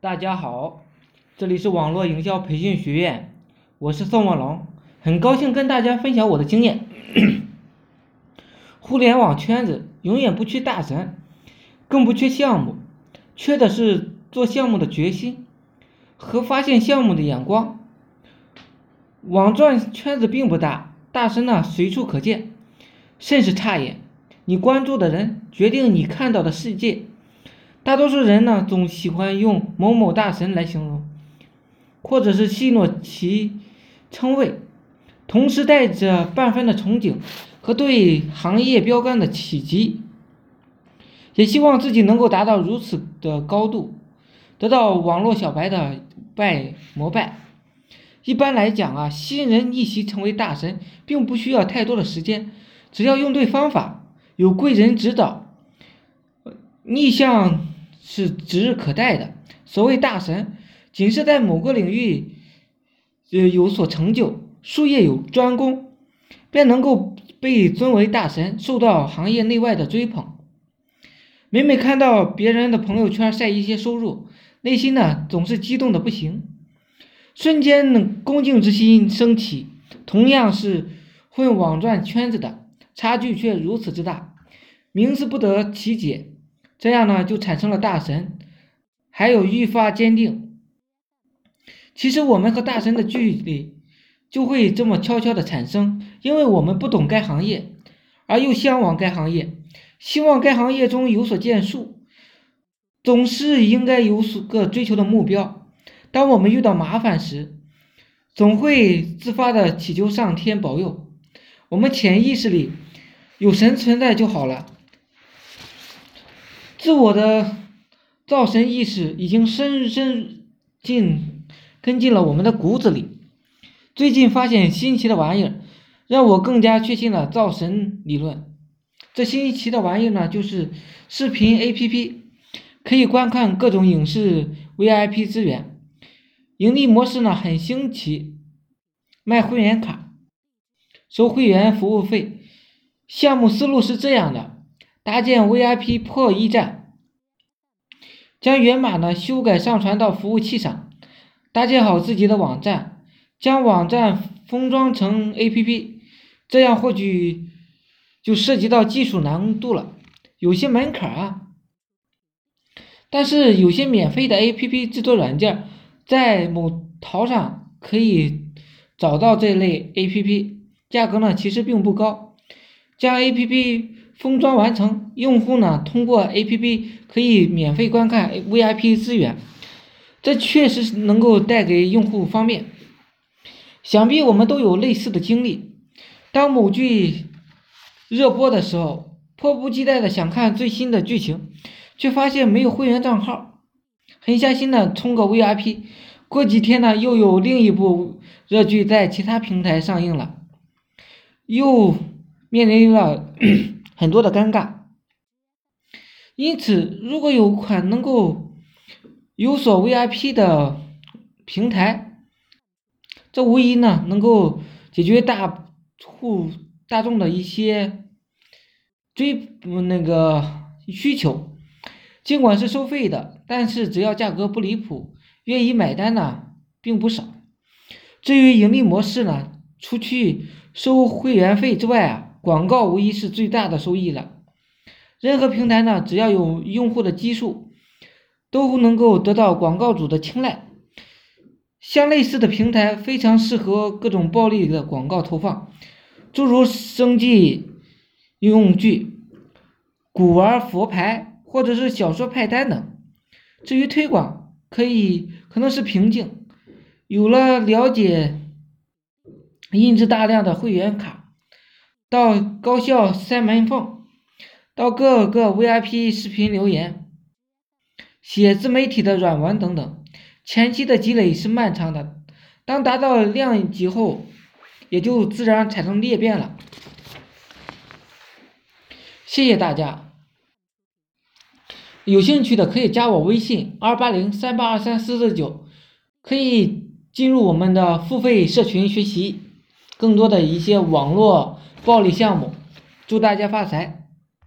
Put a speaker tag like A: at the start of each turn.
A: 大家好，这里是网络营销培训学院，我是宋文龙，很高兴跟大家分享我的经验。互联网圈子永远不缺大神，更不缺项目，缺的是做项目的决心和发现项目的眼光。网赚圈子并不大，大神呢随处可见，甚是差眼。你关注的人决定你看到的世界。大多数人呢，总喜欢用某某大神来形容，或者是戏诺其称谓，同时带着半分的憧憬和对行业标杆的企及，也希望自己能够达到如此的高度，得到网络小白的拜膜拜。一般来讲啊，新人逆袭成为大神，并不需要太多的时间，只要用对方法，有贵人指导，逆向。是指日可待的。所谓大神，仅是在某个领域，呃有所成就，术业有专攻，便能够被尊为大神，受到行业内外的追捧。每每看到别人的朋友圈晒一些收入，内心呢总是激动的不行，瞬间呢恭敬之心升起。同样是混网赚圈子的，差距却如此之大，名字不得其解。这样呢，就产生了大神，还有愈发坚定。其实我们和大神的距离就会这么悄悄的产生，因为我们不懂该行业，而又向往该行业，希望该行业中有所建树，总是应该有所个追求的目标。当我们遇到麻烦时，总会自发的祈求上天保佑，我们潜意识里有神存在就好了。自我的造神意识已经深深进跟进了我们的骨子里。最近发现新奇的玩意儿，让我更加确信了造神理论。这新奇的玩意儿呢，就是视频 APP，可以观看各种影视 VIP 资源。盈利模式呢很新奇，卖会员卡，收会员服务费。项目思路是这样的。搭建 VIP 破译站，将源码呢修改上传到服务器上，搭建好自己的网站，将网站封装成 APP，这样或许就涉及到技术难度了，有些门槛啊。但是有些免费的 APP 制作软件，在某淘上可以找到这类 APP，价格呢其实并不高，将 APP。封装完成，用户呢通过 APP 可以免费观看 VIP 资源，这确实能够带给用户方便。想必我们都有类似的经历，当某剧热播的时候，迫不及待的想看最新的剧情，却发现没有会员账号，狠下心的充个 VIP。过几天呢，又有另一部热剧在其他平台上映了，又面临了。很多的尴尬，因此，如果有款能够有所 VIP 的平台，这无疑呢能够解决大户大众的一些追那个需求。尽管是收费的，但是只要价格不离谱，愿意买单呢并不少。至于盈利模式呢，除去收会员费之外啊。广告无疑是最大的收益了。任何平台呢，只要有用户的基数，都能够得到广告主的青睐。像类似的平台非常适合各种暴力的广告投放，诸如生计用具、古玩佛牌或者是小说派单等。至于推广，可以可能是瓶颈。有了了解，印制大量的会员卡。到高校塞门缝，到各个 VIP 视频留言，写自媒体的软文等等，前期的积累是漫长的。当达到量级后，也就自然产生裂变了。谢谢大家，有兴趣的可以加我微信二八零三八二三四四九，可以进入我们的付费社群学习更多的一些网络。暴利项目，祝大家发财！